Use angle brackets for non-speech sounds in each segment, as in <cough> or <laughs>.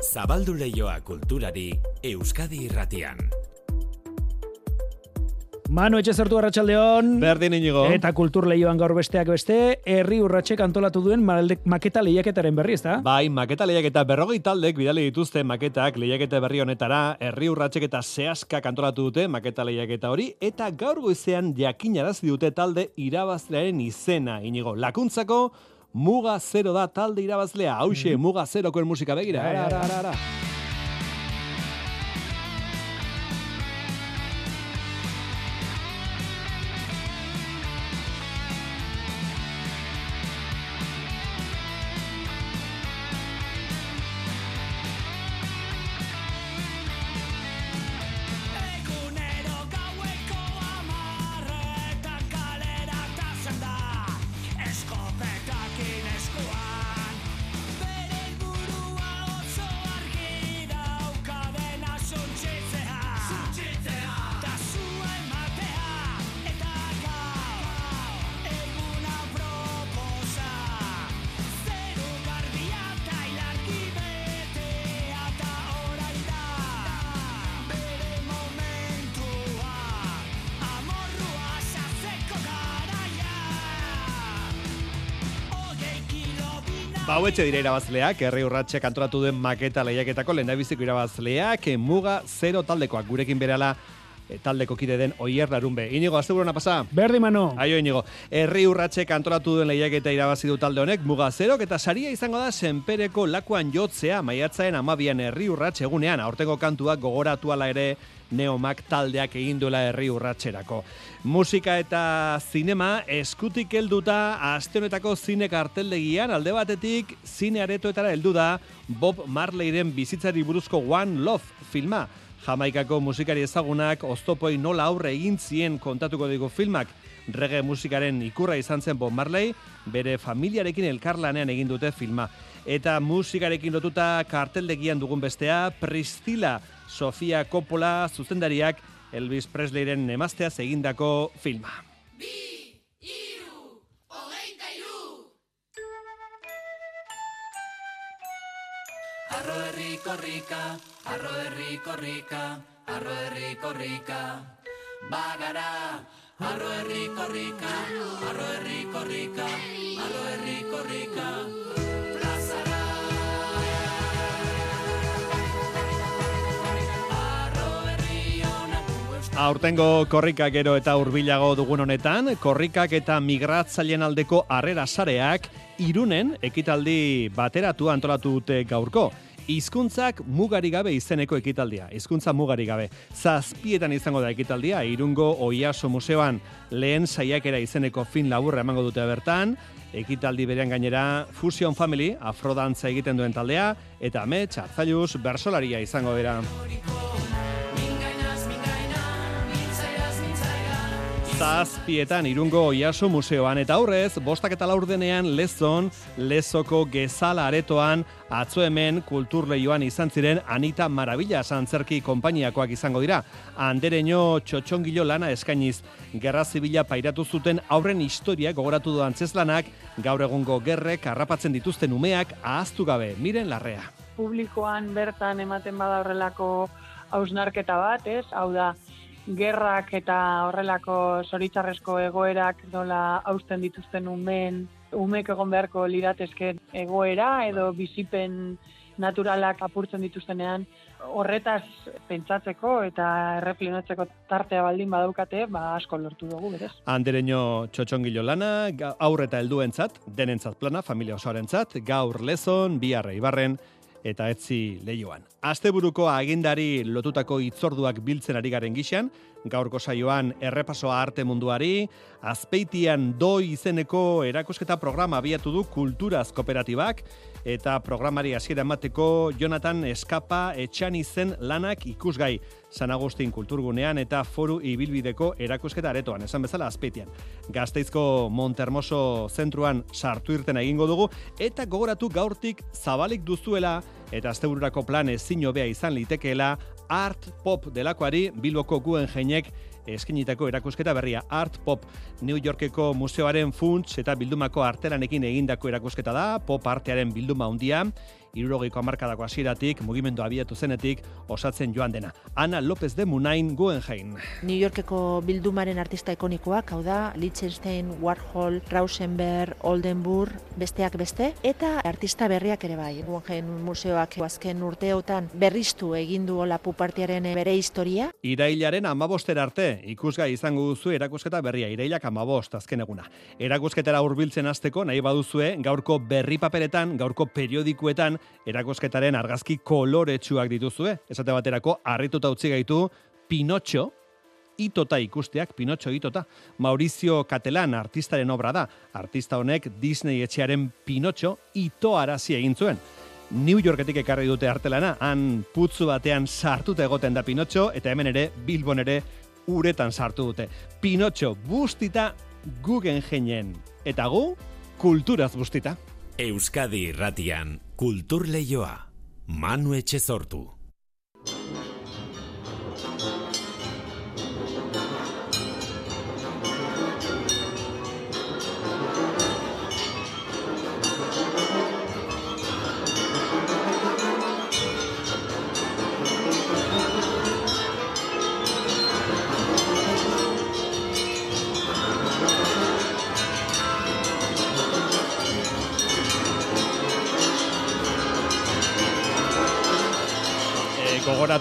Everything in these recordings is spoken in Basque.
Zabaldu leioa kulturari Euskadi irratian. Manu etxe zertu arratsaldeon. Berdin inigo. Eta kultur lehioan gaur besteak beste, herri urratxek antolatu duen maketa lehiaketaren berri, ezta? Bai, maketa lehiaketa berrogei taldek bidali dituzte maketak lehiaketa berri honetara, herri urratxek eta sehaska kantolatu dute maketa lehiaketa hori, eta gaur goizean jakinarazi dute talde irabazlearen izena, inigo. Lakuntzako, muga zero da talde irabazlea, hause, muga zerokoen musika begira. Ara, ara, ara, ara. Bina Ba, hauetxe dira irabazleak, herri urratxek antolatu den maketa lehiaketako lehendabiziko irabazleak, eh, muga zero taldekoak gurekin berala taldeko kide den Oier Larunbe. Inigo, azte burona pasa? Berdi, Manu. Aio inigo, herri urratxek antolatu duen lehiaketa irabazi du talde honek, muga zerok eta saria izango da senpereko lakuan jotzea maiatzaen amabian herri urratx egunean, aurtengo kantuak gogoratu ala ere neomak taldeak egin duela herri urratxerako. Musika eta zinema eskutik helduta aste honetako zine karteldegian alde batetik zine aretoetara heldu da Bob Marleyren bizitzari buruzko One Love filma. Jamaikako musikari ezagunak oztopoi nola aurre egin zien kontatuko digu filmak. Rege musikaren ikurra izan zen Bob Marley, bere familiarekin elkarlanean egin dute filma. Eta musikarekin lotuta karteldegian dugun bestea, Priscilla Sofia Coppola zuzendariak Elvis Presleyren emazteaz egindako filma. Arro herri korrika, arro herri korrika, arro herri korrika Bagara, arro herri korrika, arro herri korrika, arro herri korrika Aurtengo korrika gero eta hurbilago dugun honetan, korrikak eta migratzaileen aldeko harrera sareak irunen ekitaldi bateratu antolatu dute gaurko. Hizkuntzak mugari gabe izeneko ekitaldia. Hizkuntza mugari gabe. Zazpietan izango da ekitaldia, irungo Oiaso Museoan lehen saiakera izeneko fin laburra emango dute bertan. Ekitaldi berean gainera Fusion Family, afrodantza egiten duen taldea, eta Amets, Arzailuz, bersolaria izango dira. Zazpietan irungo Oiaso Museoan eta aurrez, bostak eta laurdenean lezon, lezoko gezala aretoan, atzo hemen kulturleioan izan ziren Anita Marabilla antzerki konpainiakoak izango dira. Andereño txotxongilo lana eskainiz, gerra zibila pairatu zuten aurren historia gogoratu du antzeslanak, gaur egungo gerrek harrapatzen dituzten umeak ahaztu gabe, miren larrea. publikoan bertan ematen bada horrelako hausnarketa bat, ez? Hau da, gerrak eta horrelako zoritzarrezko egoerak nola hausten dituzten umen, umek egon beharko liratezke egoera edo bizipen naturalak apurtzen dituztenean horretaz pentsatzeko eta erreflenatzeko tartea baldin badaukate, ba asko lortu dugu, berez. Andereño txotxongilo lana, aurre eta helduentzat, denentzat plana, familia osoarentzat, gaur lezon, biharre ibarren, eta etzi leioan. Asteburuko agindari lotutako itzorduak biltzen ari garen gixan, gaurko saioan errepasoa arte munduari, azpeitian doi izeneko erakusketa programa abiatu du kulturaz kooperatibak, eta programari hasiera emateko Jonathan Eskapa etxan izen lanak ikusgai San Agustin kulturgunean eta foru ibilbideko erakusketa aretoan, esan bezala azpeitian. Gazteizko Montermoso zentruan sartu irten egingo dugu, eta gogoratu gaurtik zabalik duzuela eta astebururako plan ezin hobea izan litekeela art pop delakoari Bilboko guen jeinek eskinitako erakusketa berria. Art Pop New Yorkeko museoaren funts eta bildumako artelanekin egindako erakusketa da, pop artearen bilduma handia, irurogeiko amarkadako hasieratik mugimendu abiatu zenetik osatzen joan dena. Ana López de Munain Guggenheim. New Yorkeko bildumaren artista ikonikoak, hau da, Liechtenstein, Warhol, Rauschenberg, Oldenburg, besteak beste, eta artista berriak ere bai. Guggenheim museoak azken urteotan berriztu egin du hola pupartiaren bere historia. Irailaren amabostera arte, ikusgai izango duzu erakusketa berria, irailak amabost azken eguna. Erakusketara hurbiltzen hasteko nahi baduzue, gaurko berri paperetan, gaurko periodikuetan, erakusketaren argazki koloretsuak dituzue. Esate baterako, harrituta utzi gaitu, Pinotxo, itota ikusteak Pinotxo itota. Maurizio Katelan artistaren obra da. Artista honek Disney etxearen Pinotxo ito arazi egin zuen. New Yorketik ekarri dute artelana, han putzu batean sartuta egoten da Pinotxo, eta hemen ere, Bilbon ere, uretan sartu dute. Pinotxo bustita Guggenheimenen. Eta gu, kulturaz bustita. Euskadi irratian kultur leioa. Manu Etxezortu. E,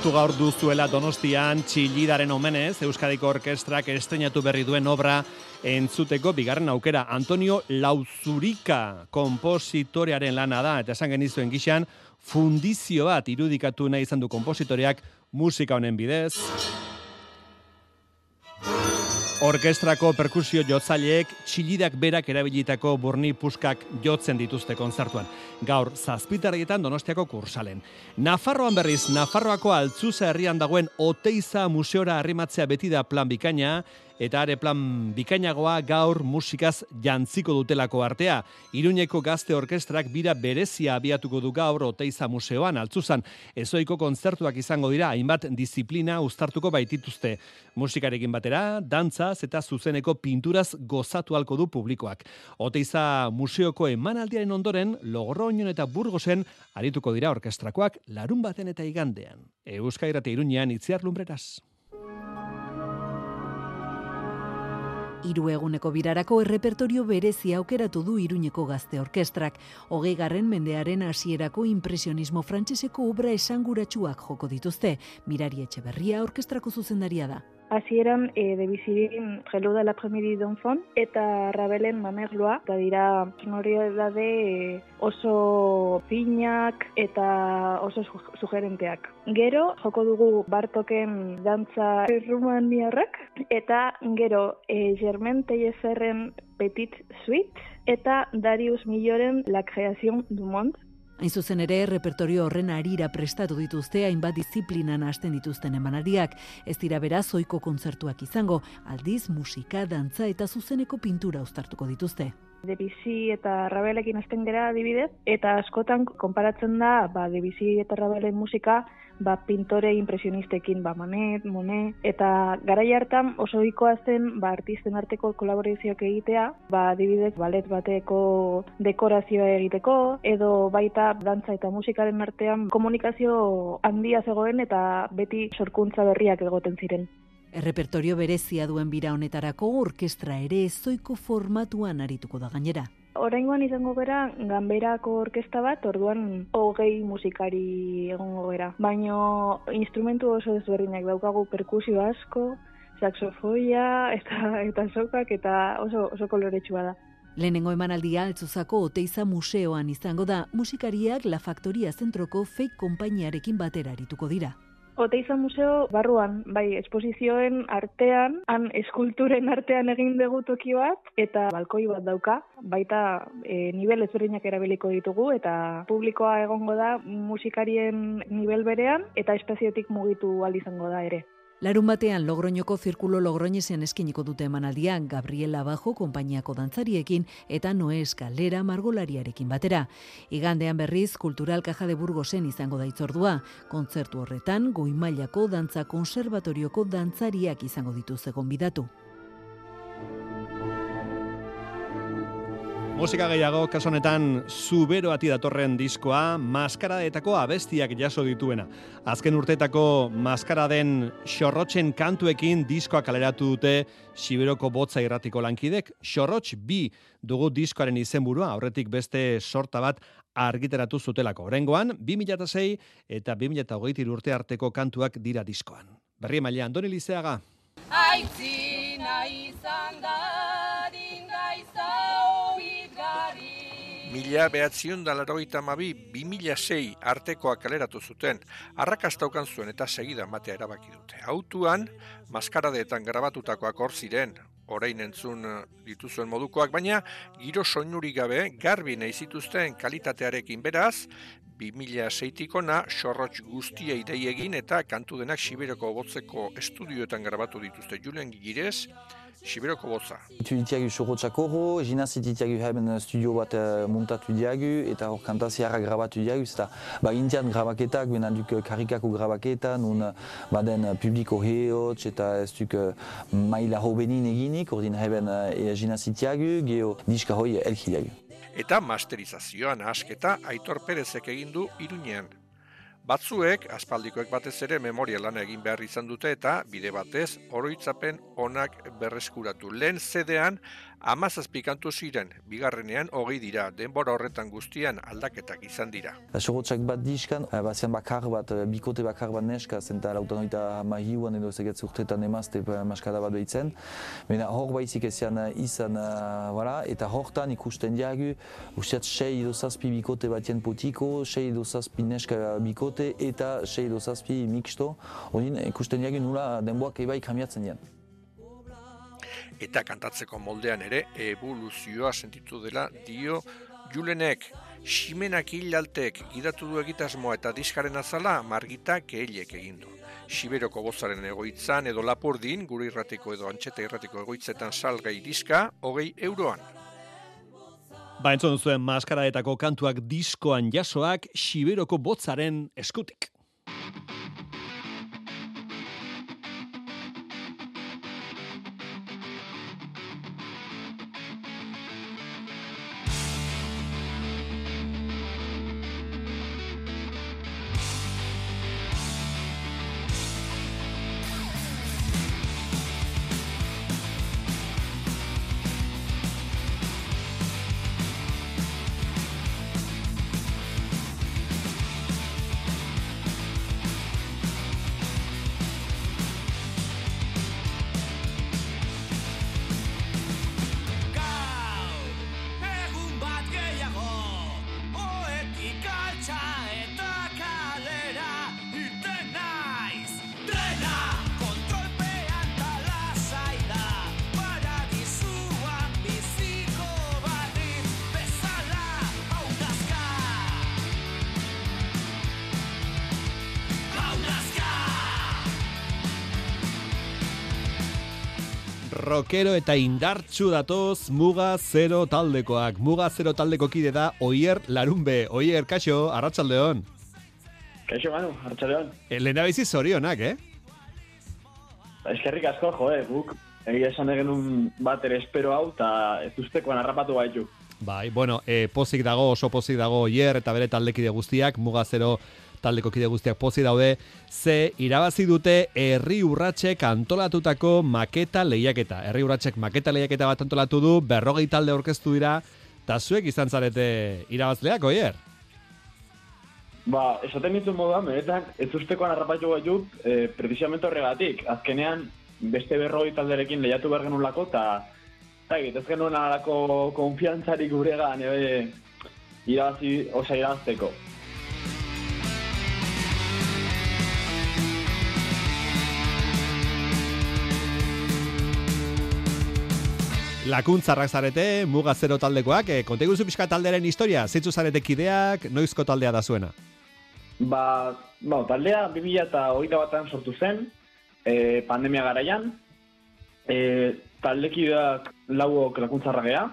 gogoratu gaur duzuela Donostian txillidaren omenez, Euskadiko Orkestrak estrenatu berri duen obra entzuteko bigarren aukera. Antonio Lauzurika kompositorearen lana da, eta esan genizuen gixan, fundizio bat irudikatu nahi izan du kompositoreak musika honen bidez. Orkestrako perkusio jotzaileek txilidak berak erabilitako burni puskak jotzen dituzte kontzertuan. Gaur zazpitarrietan donostiako kursalen. Nafarroan berriz, Nafarroako altzuza herrian dagoen Oteiza museora arrimatzea beti da plan bikaina, eta are plan bikainagoa gaur musikaz jantziko dutelako artea. Iruñeko gazte orkestrak bira berezia abiatuko du gaur Oteiza museoan altzuzan. Ezoiko kontzertuak izango dira, hainbat disiplina uztartuko baitituzte. Musikarekin batera, dantzaz eta zuzeneko pinturaz gozatu halko du publikoak. Oteiza museoko emanaldiaren ondoren, Logroñon eta Burgosen arituko dira orkestrakoak larun baten eta igandean. Euskairate Iruñean itziar lumbreraz. Hiru eguneko birarako errepertorio berezi aukeratu du Iruñeko Gazte Orkestrak. Hogei garren mendearen hasierako impresionismo frantseseko obra esanguratsuak joko dituzte. Mirari Etxeberria orkestrako zuzendaria da. Hasieran e, Debussy-ren Prelude à l'après-midi d'enfant eta Rabelen Mamerloa, eta dira sonoridade e, oso finak eta oso su- sugerenteak. Gero, joko dugu Bartoken dantza rumaniarrak, eta gero e, Germain Tellezerren Petit Suite, eta Darius Milloren La Création du Monde, Hain zuzen ere, repertorio horren arira prestatu dituzte hainbat disiplinan hasten dituzten emanaldiak. Ez dira beraz zoiko kontzertuak izango, aldiz musika, dantza eta zuzeneko pintura uztartuko dituzte. Debussy eta Rabelekin hasten gera adibidez, eta askotan konparatzen da ba, Debussy eta Rabelen musika ba, pintore impresionistekin, ba, Manet, Monet, eta garai hartan oso ohikoa zen ba, artisten arteko kolaborazioak egitea, ba, adibidez balet bateko dekorazioa egiteko, edo baita dantza eta musikaren artean komunikazio handia zegoen eta beti sorkuntza berriak egoten ziren. Errepertorio berezia duen bira honetarako orkestra ere ezoiko formatuan arituko da gainera. Oraingoan izango gera ganberako orkesta bat, orduan hogei musikari egongo gera. Baina instrumentu oso desberdinak daukagu perkusio asko, saxofoia eta eta sokak eta oso oso koloretsua da. Lehenengo emanaldia altzuzako Oteiza museoan izango da, musikariak La Factoria zentroko fake konpainiarekin batera arituko dira. Oteiza museo barruan, bai, esposizioen artean, han eskulturen artean egin dugu toki bat, eta balkoi bat dauka, baita e, nivel ezberdinak erabiliko ditugu, eta publikoa egongo da musikarien nivel berean, eta espaziotik mugitu izango da ere. Larun batean Logroñoko zirkulo Logroñesean eskiniko dute emanaldian Gabriela Bajo konpainiako dantzariekin eta Noe Eskalera margolariarekin batera. Igandean berriz Kultural Caja de Burgosen izango da itzordua. Kontzertu horretan Goimailako dantza konservatorioko dantzariak izango dituzte gonbidatu. Musika gehiago, kaso honetan, zubero ati datorren diskoa, maskaraetako abestiak jaso dituena. Azken urtetako maskaraden xorrotzen kantuekin diskoa kaleratu dute Siberoko botza irratiko lankidek. Xorrotx bi dugu diskoaren izenburua, aurretik beste sorta bat argiteratu zutelako. Horengoan, 2006 eta 2008 urte arteko kantuak dira diskoan. Berri emailea, Andoni Lizeaga. Aitzina izan da Mila behatzion da larogeita mabi, bi mila sei artekoa kaleratu zuten, arrakastaukan zuen eta segida matea erabaki dute. Autuan, maskaradeetan grabatutakoak hor ziren, orain entzun eh, dituzuen modukoak, baina giro soinurik gabe garbi nahi zituzten kalitatearekin. Beraz, 2006-tiko na xorrotx guztia idei egin eta kantu denak Siberoko botzeko estudioetan grabatu dituzte. Julen Girez, Siberoko botza. Itu ditiagu sorotxak horro, ginaz ditiagu hemen studio bat eh, muntatu diagu, eta hor kantaziarra grabatu diagu, eta ba indian grabaketak, bena duk eh, karikako grabaketa, nun eh, baden publiko heotx, eta ez duk maila hobenin eginik, ordin heben e, ginaz ditiagu, geho diska hoi elkilagu. Eta masterizazioan asketa Aitor Perezek egin du Iruñean. Batzuek, aspaldikoek batez ere memoria lana egin behar izan dute eta bide batez oroitzapen onak berreskuratu. Lehen zedean amazazpi kantu ziren, bigarrenean hogei dira, denbora horretan guztian aldaketak izan dira. Sorotxak bat diskan, eh, bazian bakar bat, eh, bikote bakar bat neska, zenta lautan oita mahiuan edo zegetz urtetan emazte eh, maskada bat behitzen. Baina hor baizik ezean izan, voilà, eta hortan ikusten diagu, usteat sei edo zazpi bikote batien potiko, sei edo zazpi neska bikote, eta sei edo zazpi mixto. Odin ikusten diagu nula denboak ebai kamiatzen dian. Eta kantatzeko moldean ere evoluzioa sentitu dela dio Julenek. Ximenak hilaltek gidatu du egitasmoa eta diskaren azala margita kehiek egin du. Siberoko gozaren egoitzan edo lapurdin, gure irratiko edo antxeta irratiko egoitzetan salgai diska, hogei euroan. Ba, entzun zuen maskaraetako kantuak diskoan jasoak Siberoko botzaren eskutik. Rockero eta indartsu datoz Muga Zero taldekoak. Muga Zero taldeko kide da Oier Larunbe. Oier, kaixo, arratsaldeon. Kaixo Manu, hartxaleon. E, Lehendabizi zorionak, eh? Eskerrik asko, jo, eh, guk egia esan egenun bat ere espero hau, eta ez ustekoan harrapatu gaitu. Bai, bueno, e, pozik dago, oso pozik dago Oier eta bere taldekide guztiak, Muga Zero taldeko kide guztiak pozik daude, ze irabazi dute herri urratxek antolatutako maketa lehiaketa. Herri urratxek maketa lehiaketa bat antolatu du, berrogei talde aurkeztu dira, eta zuek izan zarete irabazleak, Oier? Ba, esaten ditu moduan, benetan, ez ustekoan harrapatu gaitu, eh, precisamente horregatik. Azkenean, beste berroi talderekin lehiatu behar genulako, eta eta ez genuen alako konfiantzarik guregan, ebe, irabazi, osa irabazteko. Lakuntzarrak zarete, muga zero taldekoak, e, konta iguzu pixka talderen historia, zeitzu zarete kideak, noizko taldea da zuena. Ba, ba taldea 2000 eta hogeita batan sortu zen, e, pandemia garaian, e, taldekideak lauok lakuntzarra gea,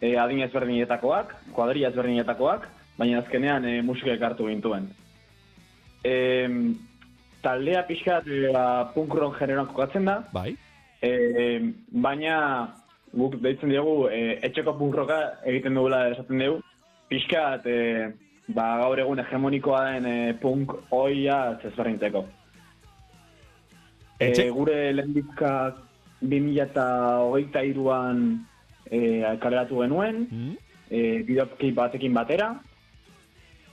e, adin ezberdinetakoak, kuadria ezberdinetakoak, baina azkenean e, musika ekartu gintuen. E, taldea pixkat e, punk rock generoan kokatzen da, Bai. E, baina guk deitzen diogu e, etxeko punk rocka egiten dugula esaten dugu, pixkat e, ba, gaur egun hegemonikoa den e, punk oia ezberdintzeko. Etxe- E, gure lehendizka 2008 iruan e, kaleratu genuen, Mm. e, bideoklip batekin batera,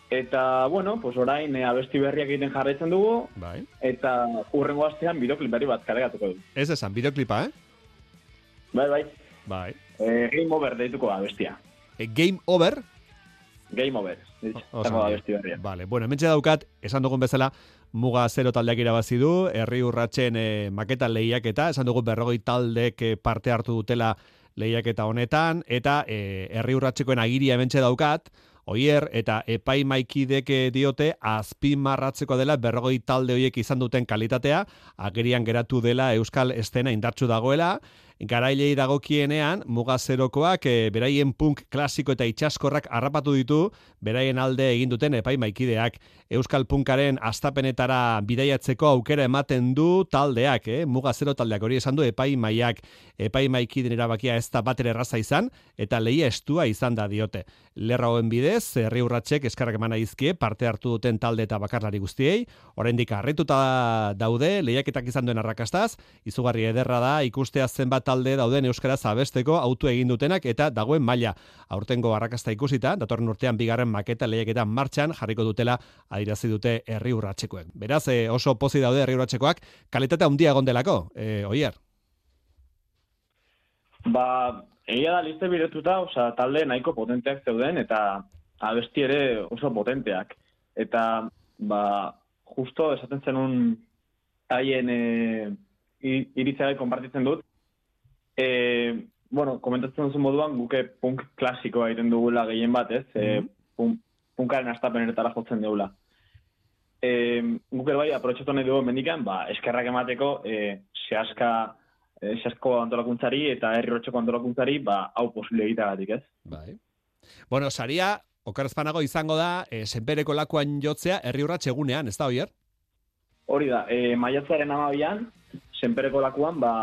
eta, bueno, pues orain e, abesti berriak egiten jarraitzen dugu, Bai. eta urrengo astean bideoklip berri bat kaleratuko du. Ez esan, bideoklipa, eh? Bai, bai, Bai. e, Game Over deituko da bestia. E, game over, Game Over, Oso. Vale, bueno, hementxe daukat, esan dugun bezala, muga zero taldeak irabazi du, herri urratxen e, maketa lehiaketa, esan dugu berrogei taldek parte hartu dutela lehiaketa honetan, eta e, herri urratxekoen agiria hementxe daukat, Oier eta epaimaikidek eh, diote azpimarratzeko dela berrogei talde horiek izan duten kalitatea, agerian geratu dela Euskal Estena indartsu dagoela, garailei dagokienean muga zerokoak e, beraien punk klasiko eta itxaskorrak harrapatu ditu, beraien alde egin duten epaimaikideak Euskal Punkaren astapenetara bidaiatzeko aukera ematen du taldeak, eh? muga zero taldeak hori esan du epaimaiak, epaimaikiden erabakia ez da batere erraza izan, eta lehia estua izan da diote. Lerra hoen bidez, herri urratxek eskarrak eman izkie, parte hartu duten talde eta bakarlari guztiei, oraindik harrituta daude, lehiaketak izan duen arrakastaz, izugarri ederra da ikustea zenbat talde dauden euskaraz abesteko autu egin dutenak eta dagoen maila. Aurtengo arrakasta ikusita, datorren urtean bigarren maketa lehiaketan martxan jarriko dutela adirazi dute herri urratxekoek. Beraz, eh, oso pozi daude herri urratxekoak, kalitate handia egon delako, eh, oier. Ba, egia da liste biretuta, osea, talde nahiko potenteak zeuden, eta abesti ere oso potenteak. Eta, ba, justo esaten zenun haien e, i- iritzia konpartitzen dut. E, bueno, komentatzen duzu moduan, guke punk klasikoa egiten dugula gehien bat, ez? E, punk, punkaren astapeneretara jotzen dugula. E, guk ere bai, aprotxatu nahi dugu mendikan, ba, eskerrak emateko, e, sehaska, e, sehasko antolakuntzari eta herri rotxeko antolakuntzari, ba, hau posible egiteagatik, ez? Bai. Bueno, saria, okarazpanago izango da, eh, senpereko lakuan jotzea herri urratxe egunean, ez da, oier? Hori da, e, maiatzaren amabian, senpereko lakuan, ba,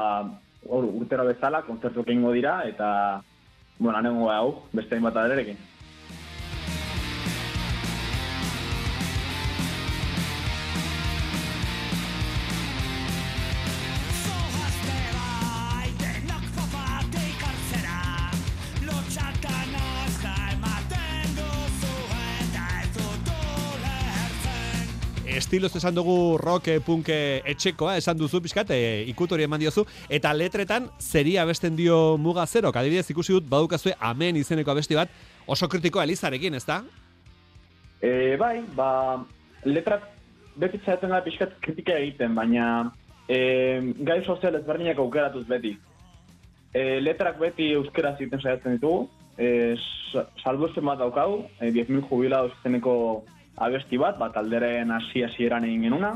hor, urtero bezala, kontzertuak egingo dira, eta, bueno, anengo hau, beste hainbat aderekin. Estiloz esan dugu rock eh, punk eh, etxekoa, esan duzu pixkat, e, ikutori eman diozu, eta letretan zeria abesten dio muga zero, adibidez ikusi dut badukazue amen izeneko abesti bat, oso kritikoa Elizarekin, ez da? E, bai, ba, letrak beti zaitzen gara pixkat kritika egiten, baina e, gai sozial ezberdinak aukeratuz beti. E, letrak beti euskera egiten saiatzen ditugu, e, sa- salbuespen bat daukau, e, 10.000 jubilados izeneko abesti bat, bat alderen hasi hasieran egin genuna,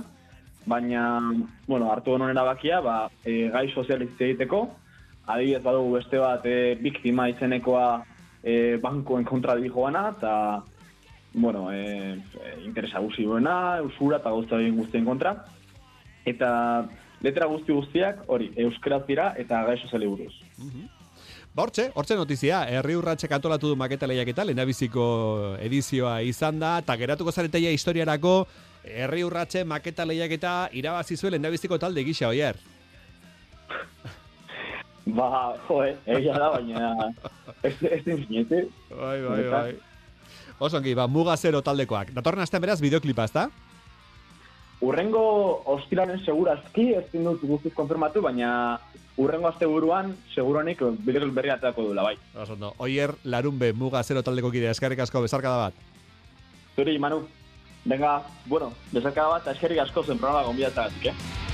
baina, bueno, hartu genuen erabakia, ba, e, gai sozial hitz egiteko, adibidez badugu beste bat e, biktima izenekoa e, bankuen kontra dijoana, eta bueno, e, e, interesa guzi duena, usura eta gauza guztien kontra. Eta letra guzti guztiak, hori, euskaraz dira eta gai soziali buruz. Ba, hortxe, hortxe notizia, herri urratxek antolatu du maketa lehiaketa, lehendabiziko edizioa izan da, eta geratuko zareteia historiarako, herri urratxe maketa lehiaketa irabazi zuen lehendabiziko talde gisa, oier. Ba, jo, eh, egia da, baina ez, ez zinete. Bai, bai, bai. Oso ongi, ba, muga zero taldekoak. Datorren astean beraz, bideoklipa, ez da? Urrengo ostiraren segurazki, ez dut guztiz konfirmatu, baina urrengo aste buruan, seguronik bideo berri ateako duela, bai. Oso ondo. Oier, larunbe, muga zero taldeko kidea, eskarrik asko, bezarkada bat. Zuri, Manu, venga, bueno, bezarkada bat, eskerrik asko zen programa gonbidatzagatik, eh?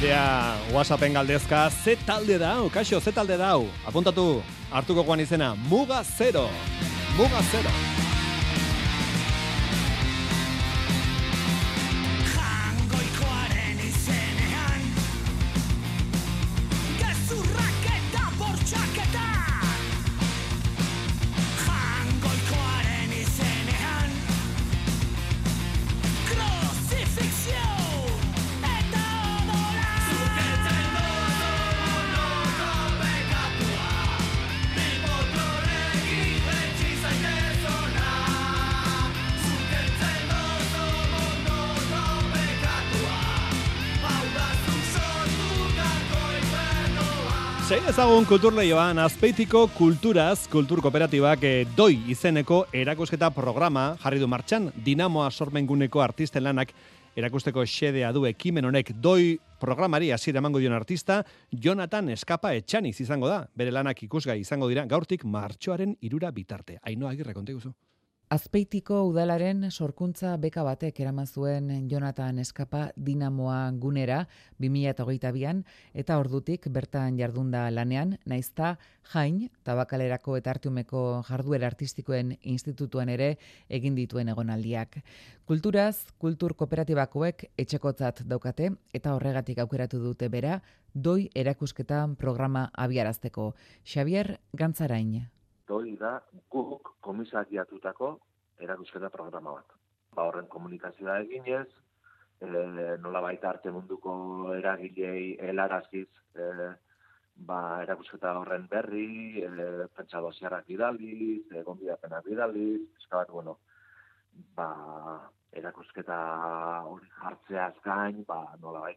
Jendea WhatsAppen galdezka, ze talde dau, kaixo, ze talde dau. Apuntatu, hartuko guan izena, muga zero. Muga zero. Zein ezagun kulturleioan azpeitiko kulturaz, kultur kooperatibak eh, doi izeneko erakusketa programa jarri du martxan, dinamoa sormenguneko artisten lanak erakusteko xedea du ekimen honek doi programari hasiera emango dion artista, Jonathan Eskapa Etxaniz izango da. Bere lanak ikusgai izango dira gaurtik martxoaren irura bitarte. Ainoa agirre konte guzu. Azpeitiko udalaren sorkuntza beka batek eraman zuen Jonathan Eskapa dinamoa gunera 2022an eta ordutik bertan jardunda lanean, naizta jain tabakalerako eta artiumeko jarduera artistikoen institutuan ere egin dituen egonaldiak. Kulturaz, kultur kooperatibakoek etxekotzat daukate eta horregatik aukeratu dute bera doi erakusketan programa abiarazteko. Xavier Gantzarain. Hori da guk komisariatutako erakusketa programa bat. Ba horren komunikazioa eginez, e, nola baita arte munduko eragilei helaraziz e, ba, erakusketa horren berri, e, pentsa dosiarrak bidaliz, e, gonbidapenak bidaliz, eskabat, bueno, ba, erakusketa hori jartzeaz gain, ba, nola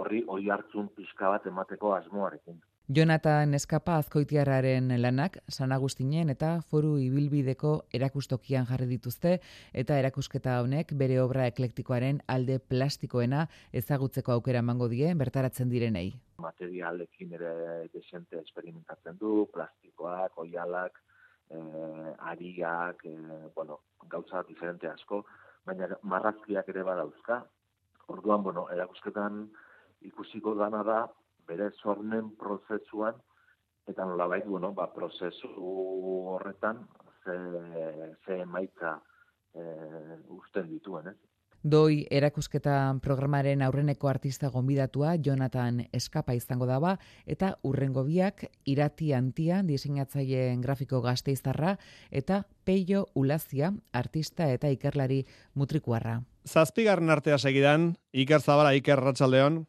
horri oi hartzun pixka bat emateko asmoarekin. Jonathan Eskapa azkoitiarraren lanak San Agustinen eta foru ibilbideko erakustokian jarri dituzte eta erakusketa honek bere obra eklektikoaren alde plastikoena ezagutzeko aukera emango die bertaratzen direnei. Materialekin ere desente experimentatzen du, plastikoak, oialak, eh, ariak, eh, bueno, gauza diferente asko, baina marrazkiak ere badauzka. Orduan, bueno, erakusketan ikusiko dana da, bere sormen prozesuan, eta nolabait, bueno, ba, prozesu horretan, ze, ze emaitza e, usten dituen, ez? Doi erakusketa programaren aurreneko artista gonbidatua Jonathan Eskapa izango daba eta urrengo biak irati antia diseinatzaileen grafiko gazteiztarra eta Peio Ulazia artista eta ikerlari mutrikuarra. Zazpigarren artea segidan, Iker Zabala, Iker Ratxaldeon,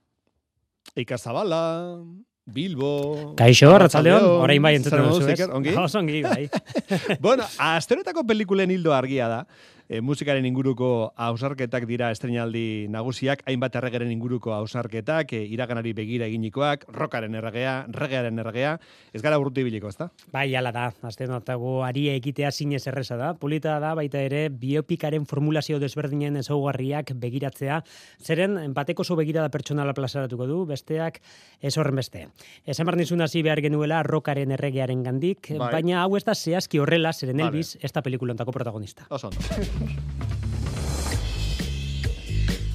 Iker Zabala, Bilbo... Kaixo, Arratsaldeon, orain bai entzuten duzu, ez? Ongi? Oso ongi, bai. <laughs> bueno, asteroetako pelikulen hildo argia da. E, musikaren inguruko hausarketak dira estrenaldi nagusiak, hainbat erregeren inguruko hausarketak, e, iraganari begira eginikoak, rokaren erregea, regearen erregea, ez gara urruti biliko, ezta? Bai, ala da, azte notago aria egitea zinez erresa da. Polita da, baita ere, biopikaren formulazio desberdinen ezaugarriak begiratzea, zeren bateko zo begirada pertsonala plazaratuko du, besteak ez horren beste. Esan behar nizun hasi behar genuela rokaren erregearen gandik, Bai. baina hau ez da zehazki horrela, zeren Vale. Elvis, ez da pelikulontako protagonista. Oso ondo.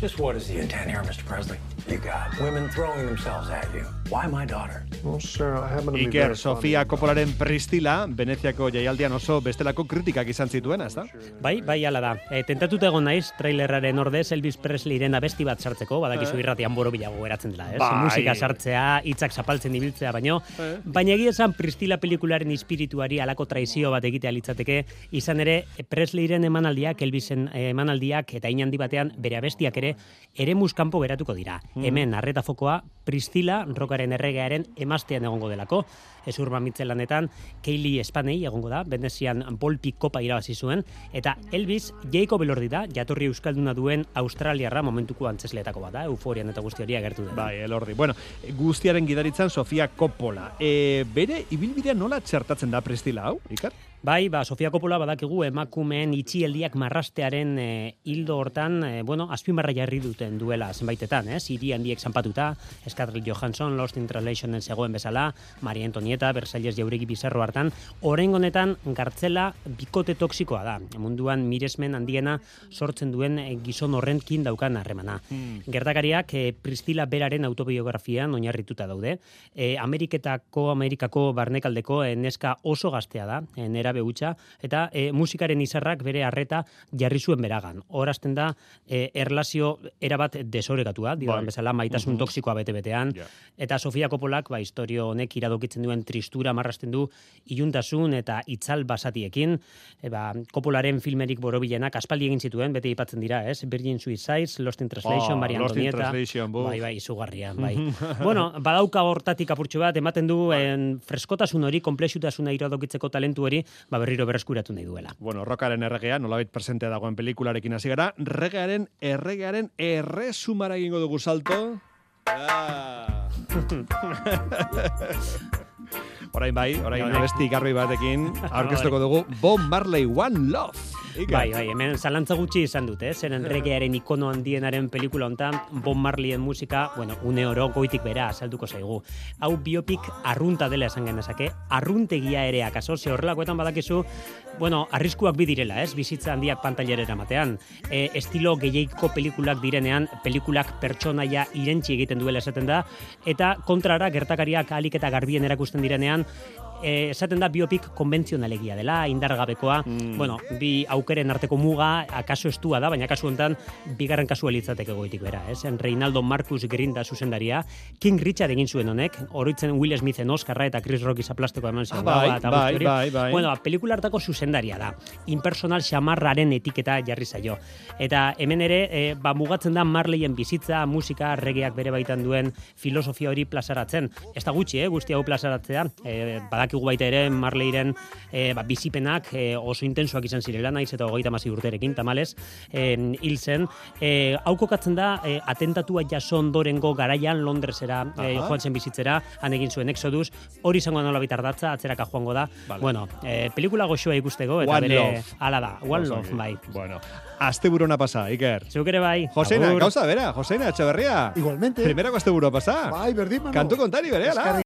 Just what is the intent here, Mr. Presley? You got women throwing themselves at you. Why my daughter? Well, sir, I happen to be Iker, Sofia Coppolaren Pristila, Veneziako jaialdian oso bestelako kritikak izan zituena, ezta? Bai, bai, ala da. E, tentatuta egon naiz, trailerraren ordez Elvis Presleyren abesti bat sartzeko, badakizu Eh. irratian boro bilago geratzen dela, ez? Bai. Musika sartzea, hitzak zapaltzen ibiltzea, baino, Eh. baina egia esan Pristila pelikularen espirituari alako traizio bat egitea litzateke, izan ere Presleyren emanaldiak, Elvisen eh, emanaldiak eta inandi batean bere abestiak ere ere muskampo geratuko dira. Mm. Hemen arreta fokoa Pristila rokaren erregearen emastean egongo delako. Ez urban mitzelanetan, Kaylee Spanei egongo da, Venezian Volpi Kopa irabazi zuen, eta Elvis Jacob Elordi da, jatorri euskalduna duen Australiarra momentuko antzesletako bat da, euforian eta guzti hori agertu da. Bai, elordi. Bueno, guztiaren gidaritzan Sofia Coppola. E, bere ibilbidea nola txertatzen da Pristila hau, Iker? Bai, ba, Sofia Coppola badakigu emakumeen itxieldiak marrastearen e, hildo hortan, e, bueno, azpimarra jarri duten duela zenbaitetan, ez? Hiri handiek zanpatuta, Scarlett Johansson, Lost in Translationen zegoen bezala, Maria Antonieta, Versalles jauregi bizarro hartan, orain honetan gartzela bikote toksikoa da. Munduan miresmen handiena sortzen duen e, gizon horrenkin daukan harremana. Gertakariak e, Pristila beraren autobiografian oinarrituta daude. E, Ameriketako, Amerikako barnekaldeko e, neska oso gaztea da, e, nera behutxa, eta e, musikaren izarrak bere harreta jarri zuen beragan. Horazten da, e, erlazio erabat desoregatua, dioan Bai. bezala maitasun Mhm. toksikoa bete-betean, eta Sofia Coppolak, ba, historio honek iradokitzen duen tristura marrasten du iluntasun eta itzal basatiekin, e, ba, Coppolaren filmerik borobilenak aspaldi egin zituen, bete ipatzen dira, ez? Virgin Suicides, Lost in Translation, Oh, Maria Antonieta. Bai, bai, izugarria, bai. <laughs> bueno, badauka hortatik apurtxo bat, ematen du en, freskotasun hori, komplexutasuna iradokitzeko talentu hori, ba berriro berreskuratu nahi duela. Bueno, rokaren erregea, nolabait presente dagoen pelikularekin hasi gara, regearen erregearen erresumara egingo dugu salto. Ah. <laughs> Orain bai, orain Honek. abesti garbi batekin aurkeztuko dugu Bob Marley One Love. Iker. Bai, bai, hemen zalantza gutxi izan dute, eh? zeren regearen ikono handienaren pelikula hontan Bob Marleyen musika, bueno, une oro goitik bera azalduko zaigu. Hau biopik arrunta dela esan genezake, arruntegia ere akaso, ze horrelakoetan badakizu, bueno, arriskuak bi direla, ez? Bizitza handiak pantailera ematean. E, estilo gehiago pelikulak direnean, pelikulak pertsonaia irentzi egiten duela esaten da, eta kontrara gertakariak alik eta garbien erakusten direnean, Instagram e, esaten da biopik konbentzionalegia dela, indargabekoa, Mm. bueno, bi aukeren arteko muga, akaso estua da, baina kasu honetan, bigarren kasu elitzateke goitik bera, ez? Reinaldo Marcus Grinda zuzendaria, King Richard egin zuen honek, oroitzen Will Smithen Oscarra eta Chris Rock izaplasteko eman zion. Ah, bai, bai, bai, bai. Bueno, pelikula hartako zuzendaria da. Impersonal xamarraren etiketa jarri zaio. Eta hemen ere, e, ba, mugatzen da Marleyen bizitza, musika, regeak bere baitan duen filosofia hori plazaratzen. Ez da gutxi, eh, guzti hau plazaratzea. E, badakigu baita ere Marleyren e, ba, bizipenak e, oso intensoak izan zirela, naiz eta hogeita masi urterekin, tamales, e, hil zen. E, hau kokatzen da, e, atentatua jaso ondorengo garaian Londresera e, joan zen bizitzera, han egin zuen Exodus, hori izango da nola bitardatza, atzeraka joango da. Vale. Bueno, e, pelikula goxoa ikusteko, eta One bere Love. ala da, One Oso Love, bai. Bueno, asteburona pasa, Iker. Zeuk ere bai. Josena, gauza bera, Josena Etxeberria. Igualmente. Primerako asteburua pasa. Bai, berdin, Manu. Kantu kontari bere, ala.